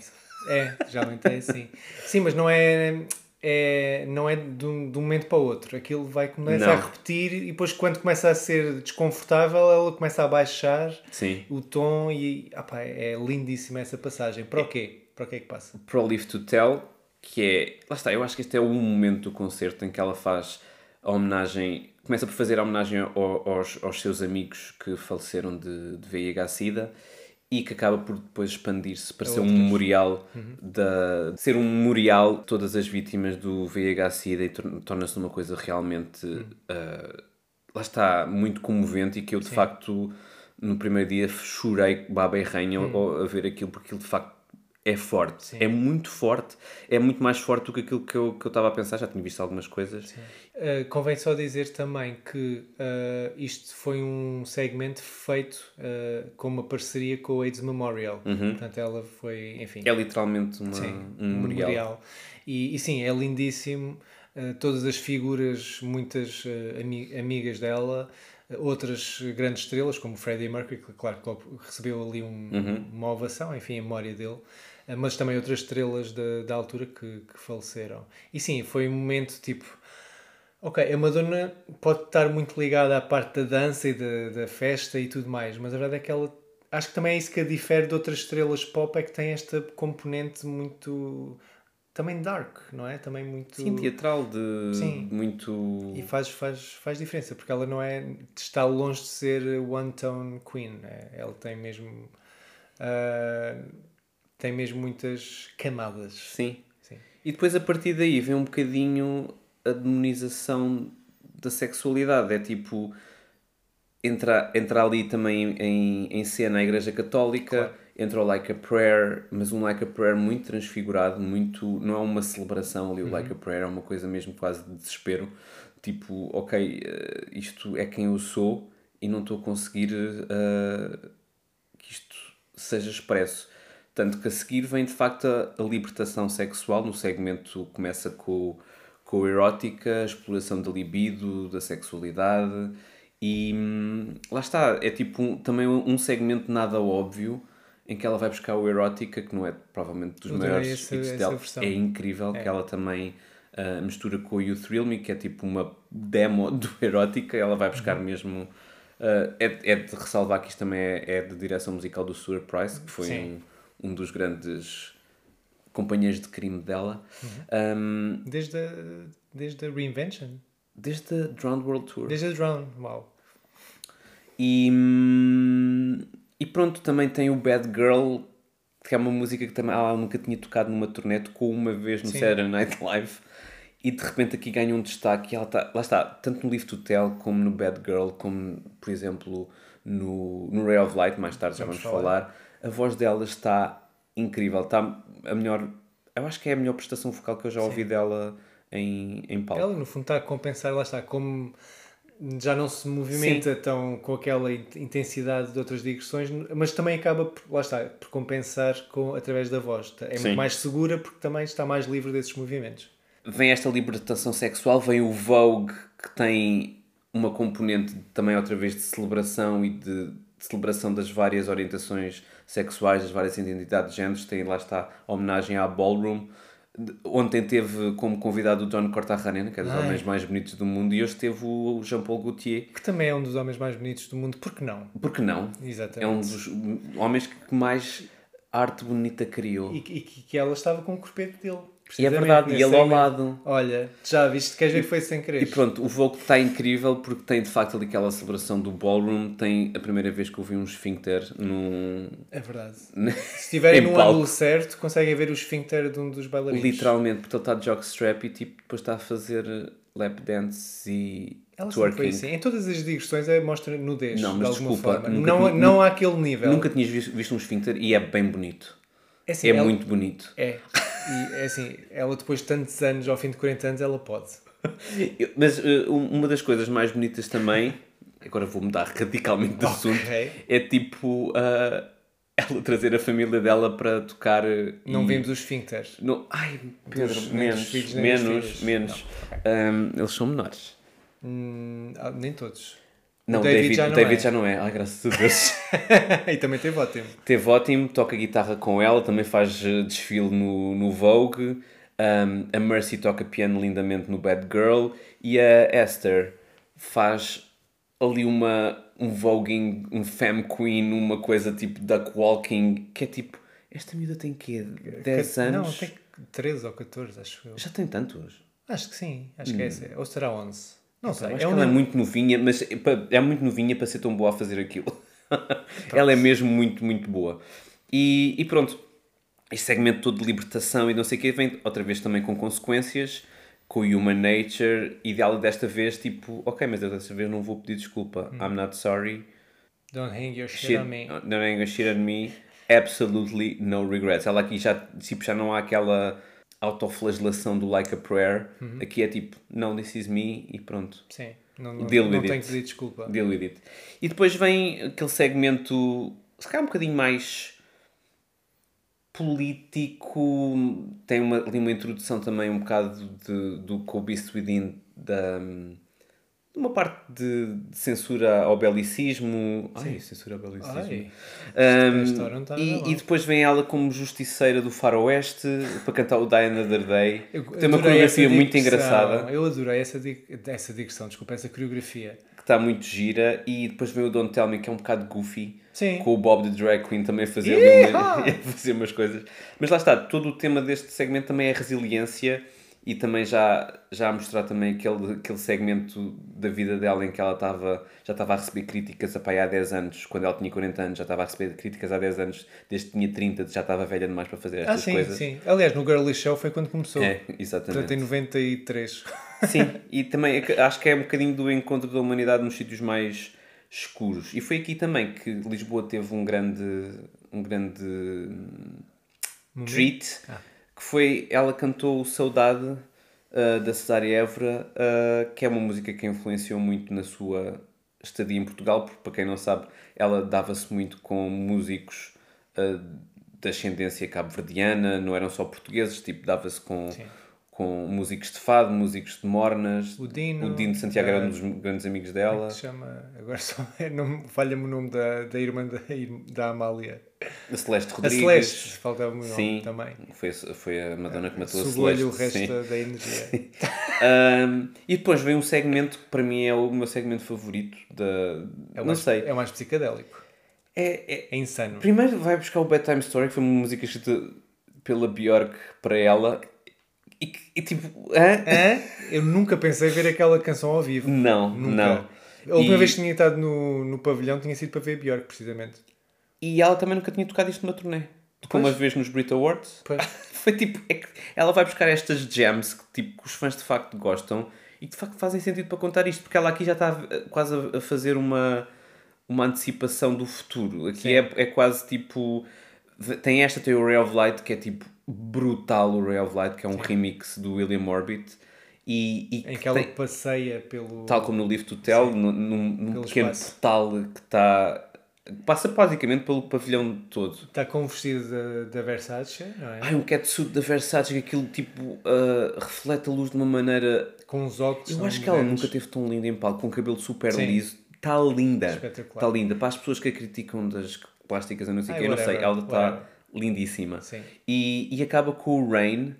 É, geralmente é assim. Sim, mas não é, é, não é de um, de um momento para o outro. Aquilo vai começar a repetir e depois quando começa a ser desconfortável ela começa a baixar Sim. o tom e ah pá, é lindíssima essa passagem. Para o quê? Para o que é que passa? Para o Live to Tell, que é. Lá está, eu acho que este é o momento do concerto em que ela faz a homenagem. Começa por fazer a homenagem ao- aos, aos seus amigos que faleceram de, de VIH-Sida e que acaba por depois expandir-se para ser um memorial da, de ser um memorial de todas as vítimas do VIH-Sida e tor- torna-se uma coisa realmente ah, lá está muito comovente e que eu de facto no primeiro dia chorei baba e ranha ao- a ver aquilo porque aquilo de facto é forte, é muito forte, é muito mais forte do que aquilo que eu que eu estava a pensar, já tinha visto algumas coisas. Uh, convém só dizer também que uh, isto foi um segmento feito uh, com uma parceria com o AIDS Memorial. Portanto, ela foi, enfim, É literalmente uma, Sim, um memorial. E, e sim, é lindíssimo. Todas as figuras, muitas ami- amigas dela, outras grandes estrelas, como Freddie Mercury, que claro que recebeu ali um- Uhum. uma ovação, enfim, em memória dele, mas também outras estrelas da, da altura que, que faleceram. E sim, foi um momento tipo. Ok, a Madonna pode estar muito ligada à parte da dança e da, da festa e tudo mais, mas a verdade é que ela. Acho que também é isso que a difere de outras estrelas pop, é que tem esta componente muito. também dark, não é? Também muito. Sim, teatral de Sim. muito E faz, faz, faz diferença, porque ela não é. está longe de ser One Tone Queen. né? Ela tem mesmo. ah, tem mesmo muitas camadas. Sim. Sim. E depois a partir daí vem um bocadinho a demonização da sexualidade. É tipo. Entra, entra ali também em, em cena a Igreja Católica entra o Like a Prayer, mas um Like a Prayer muito transfigurado, muito. Não é uma celebração ali, o Like a Prayer é uma coisa mesmo quase de desespero. Tipo, ok, eh, isto é quem eu sou e não estou a conseguir eh, que isto seja expresso. Tanto que a seguir vem de facto a, a libertação sexual, no segmento começa com, com a erótica, a exploração da libido, da sexualidade e hum, lá está, é tipo um- também um segmento nada óbvio em que ela vai buscar o erótica, que não é provavelmente dos Eu maiores hits essa dela, versão. é incrível que ela também ah, mistura com o You Thrill Me, que é tipo uma demo *laughs* do erótica, ela vai Uhum. buscar mesmo. ah, é, é de ressalvar que isto também é, é de direção musical do Stuart Price, que foi Sim. um, um dos grandes companheiros de crime dela. Uhum. Um, Desde a, desde a Reinvention. desde a Drowned World Tour. Desde a Drown. Uau. E, hum, e pronto, também tem o Bad Girl, que é uma música que também ela nunca tinha tocado numa turnê, tocou uma vez no Sim. Saturday Night Live e de repente aqui ganha um destaque. E ela tá, lá está, tanto no Live to Tell como no Bad Girl, como por exemplo no, no Ray of Light, mais tarde já Vamos vamos falar. A voz dela está incrível, está a melhor, eu acho que é a melhor prestação vocal que eu já ouvi dela em, em palco. Ela, no fundo, está a compensar, lá está, como já não se movimenta tão com aquela in- intensidade de outras digressões, mas também acaba, por, lá está, por compensar com, através da voz. É Sim. muito mais segura porque também está mais livre desses movimentos. vem esta libertação sexual, vem o Vogue que tem uma componente também outra vez de celebração e de celebração das várias orientações sexuais, das várias identidades de géneros, tem lá está a homenagem à Ballroom. Ontem teve como convidado o John Cortajarena, que é dos Ai. homens mais bonitos do mundo, e hoje teve o Jean-Paul Gaultier. Que também é um dos homens mais bonitos do mundo, por que não? Por que não? Exatamente. É um dos homens que mais arte bonita criou. E, e que, que ela estava com o corpete dele. E é verdade, e ele ao segmento. lado. Olha, já viste, queres ver que foi sem querer? E pronto, o Vogue está incrível porque tem de facto ali aquela celebração do ballroom. Tem a primeira vez que eu vi um esfíncter num. É verdade. *laughs* Se estiverem Em no palco. ângulo certo, conseguem ver o esfíncter de um dos bailarinos. Literalmente, porque ele está de jockstrap e tipo, depois está a fazer lap dance e Ela sempre foi twerking. assim. Em todas as digressões é mostra nudez, Não, de mas alguma desculpa, forma. nunca Não, não àquele nível. Nunca tinhas visto, visto um esfíncter e é bem bonito. É, assim, É ela- muito bonito. É. E é assim, ela depois de tantos anos, ao fim de 40 anos, ela pode. Mas um- uma das coisas mais bonitas também, agora vou mudar radicalmente de assunto, é tipo uh, ela trazer a família dela para tocar. uh, Não e- vimos os esfíncteres. Não, ai, Pedro, Dos- menos, filhos, menos, menos. Um, eles são menores. Hum, ah, nem todos. Não, O David David, já não David é. já não é. Ai, graças a Deus. *laughs* e também teve ótimo. Teve ótimo, toca guitarra com ela, também faz eh, desfile no, no Vogue. Um, a Mercy toca piano lindamente no Bad Girl. E a Esther faz ali uma, um voguing, um femme queen, uma coisa tipo duck walking, que é tipo, esta miúda tem quê? 10 anos? Não, tem 13 ou 14, acho eu. Já tem tantos? Acho que sim. Acho que é essa. Ou será 11? Não sei. Hum. Acho É que um ela é muito novinha, mas é muito novinha para ser tão boa a fazer aquilo. *laughs* ela é mesmo muito, muito boa. E, e pronto, este segmento todo de libertação e não sei o que vem outra vez também com consequências, com Human Nature, e dela desta vez tipo, ok, mas eu desta vez não vou pedir desculpa. I'm not sorry. Don't hang your shit, Shit, on me. don't hang a shit on me. Absolutely no regrets. Ela aqui já, tipo, já não há aquela autoflagelação do Like a Prayer. Uhum. Aqui é tipo, no, this is me e pronto. Sim. Não, não, Deal não with tenho it. que pedir desculpa. Deal with it. E depois vem aquele segmento, se calhar um bocadinho mais político, tem uma, ali uma introdução também um bocado de, do Cobeast Within, da, de uma parte de, de censura ao belicismo. Ai, censura ao belicismo. Ai, Um, e, e depois vem ela como justiceira do faroeste para cantar o Die Another Day. Eu Tem uma coreografia muito engraçada. Eu adorei essa, essa digressão, desculpa, essa coreografia. que está muito gira e depois vem o Don't Tell Me que é um bocado goofy Sim. com o Bob the Drag Queen também a fazer, uma- *laughs* a fazer umas coisas mas lá está, todo o tema deste segmento também é resiliência e também já, já a mostrar também aquele, aquele segmento da vida dela em que ela estava já estava a receber críticas a pai há 10 anos, quando ela tinha 40 anos já estava a receber críticas há 10 anos desde que tinha 30, já estava velha demais para fazer Ah, estas sim, coisas sim. Aliás, no Girly Show foi quando começou. é, Portanto, exatamente em 93. *laughs* Sim, e também é acho que é um bocadinho do encontro da humanidade nos sítios mais escuros. E foi aqui também que Lisboa teve um grande, um grande Momento? treat, Ah. Que foi, ela cantou Saudade ah, da Cesária Évora, ah, que é uma música que influenciou muito na sua estadia em Portugal, porque para quem não sabe, ela dava-se muito com músicos ah, de ascendência cabo-verdiana, não eram só portugueses, tipo, dava-se com, Sim. com músicos de fado, músicos de mornas, O Dino, o Dino de Santiago era um dos grandes amigos Como é dela, que se chama? Agora só *laughs* é, falha-me o nome da, da irmã da, da Amália. A Celeste A Rodrigues. Celeste, faltava-me o nome Sim, também. Foi, foi a Madonna que matou a Celeste. o resto sim. da, energia. *laughs* Ahm, e depois vem um segmento que para mim é o meu segmento favorito da. É não mais, sei. É o mais psicadélico. É, é- É insano. Primeiro vai buscar o Bedtime Story, que foi uma música escrita pela Björk para ela. E, e tipo. hã? Hã? Eu nunca pensei ver aquela canção ao vivo. Não, Nunca. não. A última E- vez que tinha estado no, no pavilhão tinha sido para ver Björk, precisamente. E ela também nunca tinha tocado isto numa turnê. Tocou uma vez nos Brit Awards. *laughs* Foi tipo. é que ela vai buscar estas gems que, tipo, que os fãs de facto gostam e que de facto fazem sentido para contar isto, porque ela aqui já está a- quase a, fazer uma, uma antecipação do futuro. Aqui Sim. é, é quase tipo. Tem esta, tem o Ray of Light, que é tipo brutal o Ray of Light, que é um remix do William Orbit. E, e Em que que ela tem- passeia pelo. tal como no Lift Hotel, num, num, num Pelo pequeno espaço. portal que está. Passa basicamente pelo pavilhão todo. Está com o vestido da, Versace, não é? Ai, um catsuit da Versace que aquilo tipo ah, reflete a luz de uma maneira. Com os óculos. Eu acho que ela nunca teve tão linda em palco, com o cabelo super Sim. liso. Está linda. Espetacular. Está linda. Para as pessoas que a criticam das plásticas, eu não sei Ai, que, eu não sei. whatever, Ela está whatever. lindíssima. Sim. E, e acaba com o Rain,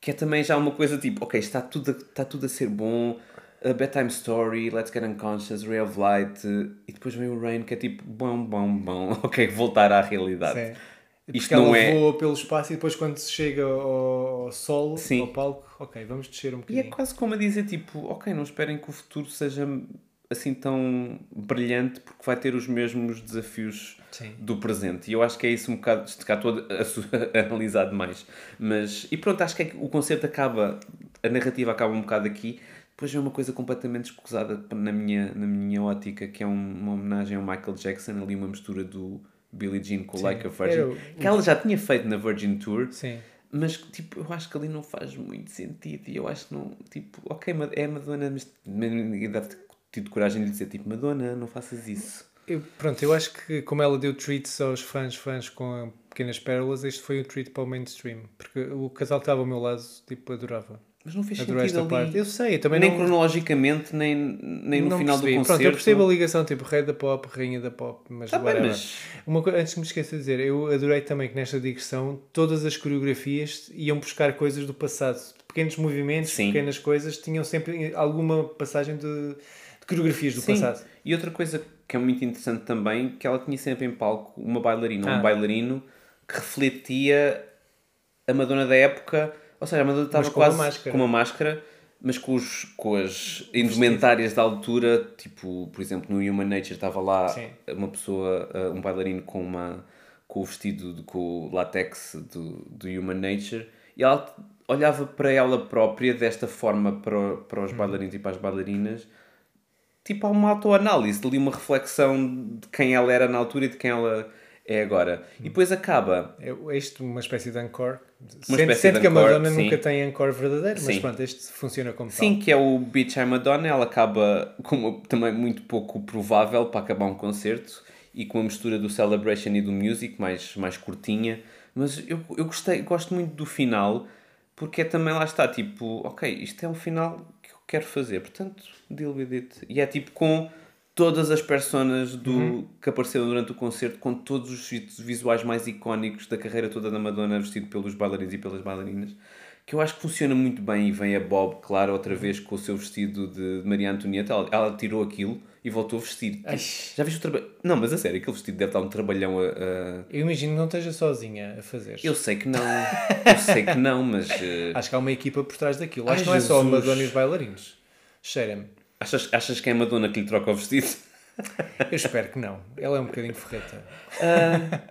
que é também já uma coisa tipo, ok, está tudo, a, está tudo a ser bom. A Bedtime Story, Let's Get Unconscious, Ray of Light, e depois vem o Rain, que é tipo, bom, bom, bom, *laughs* ok, voltar à realidade. Sim. Isto Porque não ela é. voa pelo espaço e depois quando se chega ao, solo, Sim. ao palco, ok, vamos descer um E é bocadinho. quase como a dizer, tipo, ok, não esperem que o futuro seja assim tão brilhante, porque vai ter os mesmos desafios Sim. do presente. E eu acho que é isso um bocado, isto cá estou a, *laughs* analisar demais. Mas, e pronto, acho que é que o concerto acaba, a narrativa acaba um bocado aqui, depois é uma coisa completamente escusada na minha, na minha ótica, que é um- uma homenagem ao Michael Jackson, ali uma mistura do Billie Jean com Sim. Like a Virgin, o- que ela já tinha feito na Virgin Tour, Sim. mas tipo, eu acho que ali não faz muito sentido e eu acho que não, tipo, ok, é Madonna, mas deve ter tido coragem de dizer, tipo, Madonna, não faças isso. Eu, pronto, eu acho que como ela deu treats aos fãs, fãs com pequenas pérolas, este foi um treat para o mainstream. Porque o casal que estava ao meu lado, tipo, adorava. Mas não fez Adorei sentido esta ali. parte. Eu sei, eu também nem não... cronologicamente, nem, nem no não final percebi. do concerto. Pronto, eu percebo a ligação, tipo, rei da pop, rainha da pop, mas Tá bem, mas- Uma coisa, antes que me esqueça de dizer, eu adorei também que nesta digressão todas as coreografias iam buscar coisas do passado. Pequenos movimentos, Sim. pequenas coisas, tinham sempre alguma passagem de, de coreografias do Sim. passado. E outra coisa que é muito interessante também, que ela tinha sempre em palco uma bailarina, Ah. um bailarino que refletia a Madonna da época, ou seja, a Madonna estava com uma quase máscara. com uma máscara, mas com, os, com as indumentárias da altura, tipo, por exemplo, no Human Nature estava lá Sim. uma pessoa, uh, um bailarino com uma com o vestido, de, com o látex do, do Human Nature, e ela olhava para ela própria desta forma para, para Uhum. os bailarinos e para as bailarinas, tipo há uma autoanálise, ali uma reflexão de quem ela era na altura e de quem ela é agora. E depois acaba. É isto uma espécie de encore. Uma Sente, sente que a Madonna sim. nunca tem encore verdadeiro, mas Sim. pronto, este funciona como Sim, que é o Beach I'm Madonna, ela acaba com uma, também muito pouco provável para acabar um concerto e com a mistura do Celebration e do Music, mais, mais curtinha. Mas eu, eu gostei, gosto muito do final porque é também lá está, tipo, ok, isto é um final que eu quero fazer, portanto, deal with it. E é tipo com todas as personas do, que apareceram durante o concerto, com todos os visuais mais icónicos da carreira toda da Madonna, vestido pelos bailarinos e pelas bailarinas que eu acho que funciona muito bem e vem a Bob, claro, outra vez com o seu vestido de Maria Antonieta, ela, ela tirou aquilo e voltou a vestir. Ai. Já viste o trabalho? Não, mas a sério, aquele vestido deve dar um trabalhão a... a- Eu imagino que não esteja sozinha a fazer. Eu sei que não, eu sei que não, mas... *laughs* eh, Acho que há uma equipa por trás daquilo. Ai, Acho que não é só a Jesus. Madonna e os bailarinos. Cheira-me. Achas, achas que é a Madonna que lhe troca o vestido? *laughs* Eu espero que não. Ela é um bocadinho ferreta.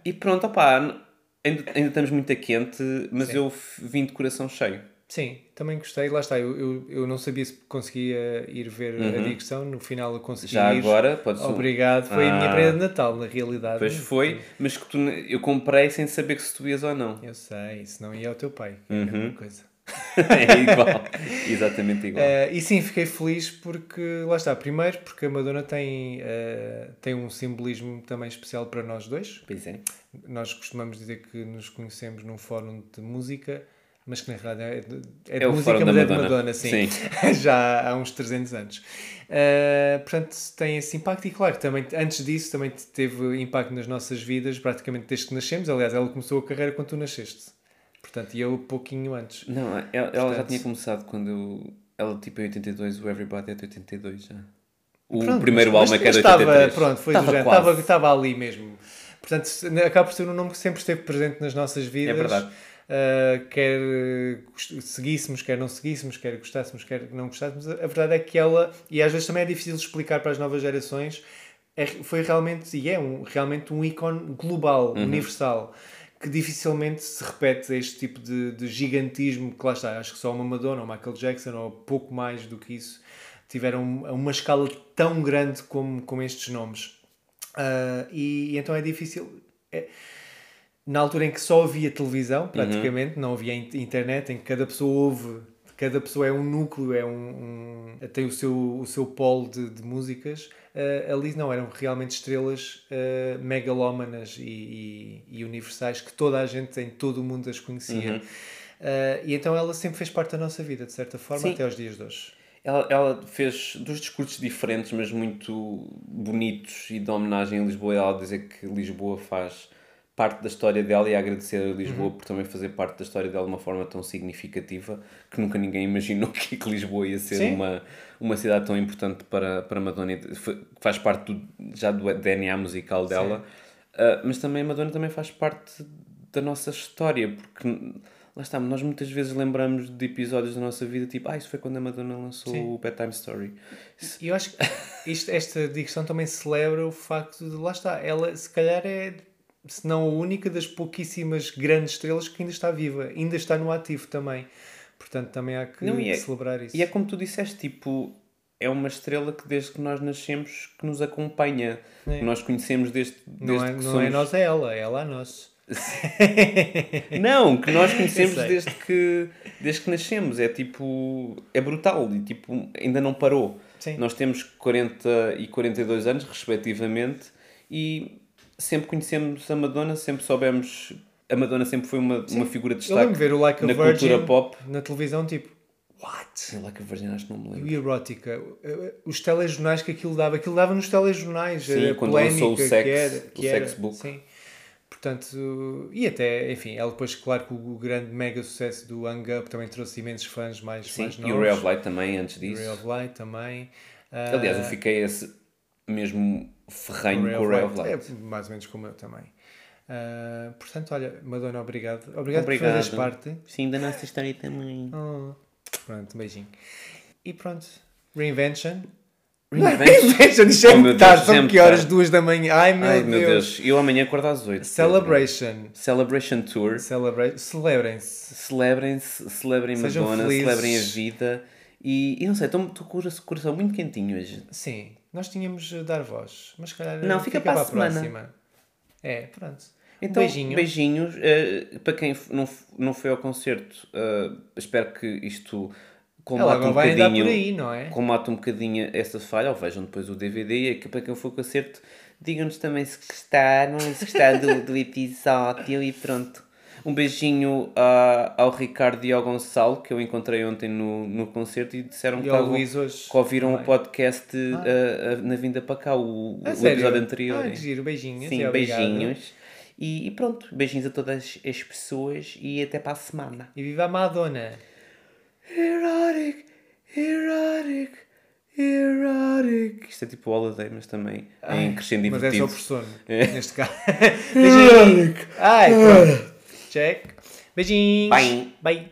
E pronto, opá, ainda, ainda estamos muito a quente, mas eu f- vim de coração cheio. Sim, também gostei. Lá está, eu, eu, eu não sabia se conseguia ir ver a digressão, no final eu consegui Uhum. Já ir. agora, podes- Obrigado, foi a minha Ah. prenda de Natal, na realidade. Depois foi, mas que tu, eu comprei sem saber que se tu ias ou não. Eu sei, isso não ia ao teu pai. é Uhum. coisa. *laughs* é igual. Exatamente igual. Eh, e sim, fiquei feliz porque, lá está, primeiro porque a Madonna tem, eh, tem um simbolismo também especial para nós dois. Pois é. Nós costumamos dizer que nos conhecemos num fórum de música, mas que na realidade é de, é de É música, mas é de Madonna. Madonna, sim. Sim. *laughs* Já há uns 300 anos. Uh, portanto, tem esse impacto e, claro, também, antes disso, também teve impacto nas nossas vidas, praticamente desde que nascemos. Aliás, ela começou a carreira quando tu nasceste. Portanto, e eu pouquinho antes. Não, ela, ela já Portanto- tinha começado quando. Ela tipo em 82, o Everybody é de 82 já. O Pronto, primeiro mas- álbum é que é de estava, 83. Pronto, foi Estava do género, estava, estava ali mesmo. Portanto, se- acaba por ser um nome que sempre esteve presente nas nossas vidas. É verdade. Uh, quer gost- seguíssemos, quer não seguíssemos, quer gostássemos, quer não gostássemos. A a verdade é que ela, e às vezes também é difícil explicar para as novas gerações, é- foi realmente, e é um, realmente um ícone global, Uhum. universal, que dificilmente se repete este tipo de, de gigantismo, que lá está, acho que só uma Madonna ou Michael Jackson, ou pouco mais do que isso, tiveram uma escala tão grande como, como estes nomes. Ah, e, e então é difícil. é- na altura em que só havia televisão, praticamente, não havia in- internet, em que cada pessoa ouve, cada pessoa é um núcleo, é um, um- tem o seu, o seu polo de, de músicas. ah, ali não, eram realmente estrelas ah, megalómanas e, e- e universais que toda a gente em todo o mundo as conhecia. Ah, e então ela sempre fez parte da nossa vida, de certa forma, Sim. até aos dias de hoje. Ela, ela fez dois discursos diferentes, mas muito bonitos e de homenagem a Lisboa. Ela dizer que Lisboa faz parte da história dela e a agradecer a Lisboa por também fazer parte da história dela de uma forma tão significativa que nunca ninguém *laughs* imaginou que, que Lisboa ia ser Sim. uma, uma cidade tão importante para, para Madonna. Faz parte do- já do DNA musical dela. Ah, mas também a Madonna também faz parte da nossa história, porque lá está, nós muitas vezes lembramos de episódios da nossa vida, tipo, ah, isso foi quando a Madonna lançou Sim. o Bedtime Story. E eu acho que isto, esta digressão também celebra o facto de, lá está, ela se calhar é, se não a única das pouquíssimas grandes estrelas que ainda está viva, ainda está no ativo também. Portanto, também há que Não, é- celebrar isso. E é como tu disseste, tipo, é uma estrela que desde que nós nascemos que nos acompanha, É. que nós conhecemos desde, não desde é, que não somos... é nós, é ela, é ela a nós. *laughs* Não, que nós conhecemos desde que, desde que nascemos. É tipo. É brutal e tipo, ainda não parou. Sim. Nós temos 40 e 42 anos, respectivamente, e sempre conhecemos a Madonna, sempre soubemos. A Madonna sempre foi uma, uma figura de Eu lembro destaque de ver o Like a na Virgin cultura pop. na televisão, tipo, what? Que a Virgin acho que não me lembro. E erótica, os telejornais que aquilo dava, aquilo dava nos telejornais, Sim, quando lançou o Sex- que era, o que era, Sex Book. Sim. Portanto, e até, enfim, ela depois, claro que o grande mega sucesso do Hang Up também trouxe imensos fãs mais, Sim, mais e novos. o Ray of Light também, antes E o disso. Ray of Light também. Aliás, eu Ah, fiquei esse mesmo ferrenho com o Ray of Light. Light. É mais ou menos como eu também. Ah, portanto, olha, Madonna, obrigado. Obrigado, por Obrigado. fazeres parte. Sim, da nossa história também. *laughs* Oh, pronto, beijinho. E pronto, Reinvention. Reinvention. Reinvention, isto é Oh, Deus, são sempre que horas? Duas da manhã. Ai meu, Ai meu Deus. Deus, eu amanhã acordo às 8. Celebration. Celebration Tour. Celebra Celebrem-se. Celebrem-se, celebrem Sejam Madonna, felizes. celebrem a vida. E, e não sei, estou com o coração muito quentinho hoje. Sim, nós tínhamos de dar voz, mas se calhar Não, fica para a semana. próxima. É, pronto. Então, Beijinho. beijinhos. eh, para quem não, não foi ao concerto, eh, espero que isto combate um vai bocadinho. por aí, não é? combate um bocadinho essa falha, ou vejam depois o DVD, e que para quem for ao concerto, digam-nos também se gostaram, se gostaram do, do episódio e pronto. Um beijinho a- ao Ricardo e ao Gonçalo, que eu encontrei ontem no, no concerto e disseram E que, estavam- hoje. que ouviram o podcast ah, na vinda para cá, o, o sério? episódio anterior. Ah, que giro, beijinhos. Sim, obrigado. beijinhos. E, e pronto, beijinhos a todas as pessoas e até para a semana. E viva a Madonna. Erotic, erotic, erotic. Isto é tipo holiday, mas também em crescendo Mas é divertido. só por sono, É. neste caso. *laughs* Beijinho. Ai, pronto. Check. Bye. Bye.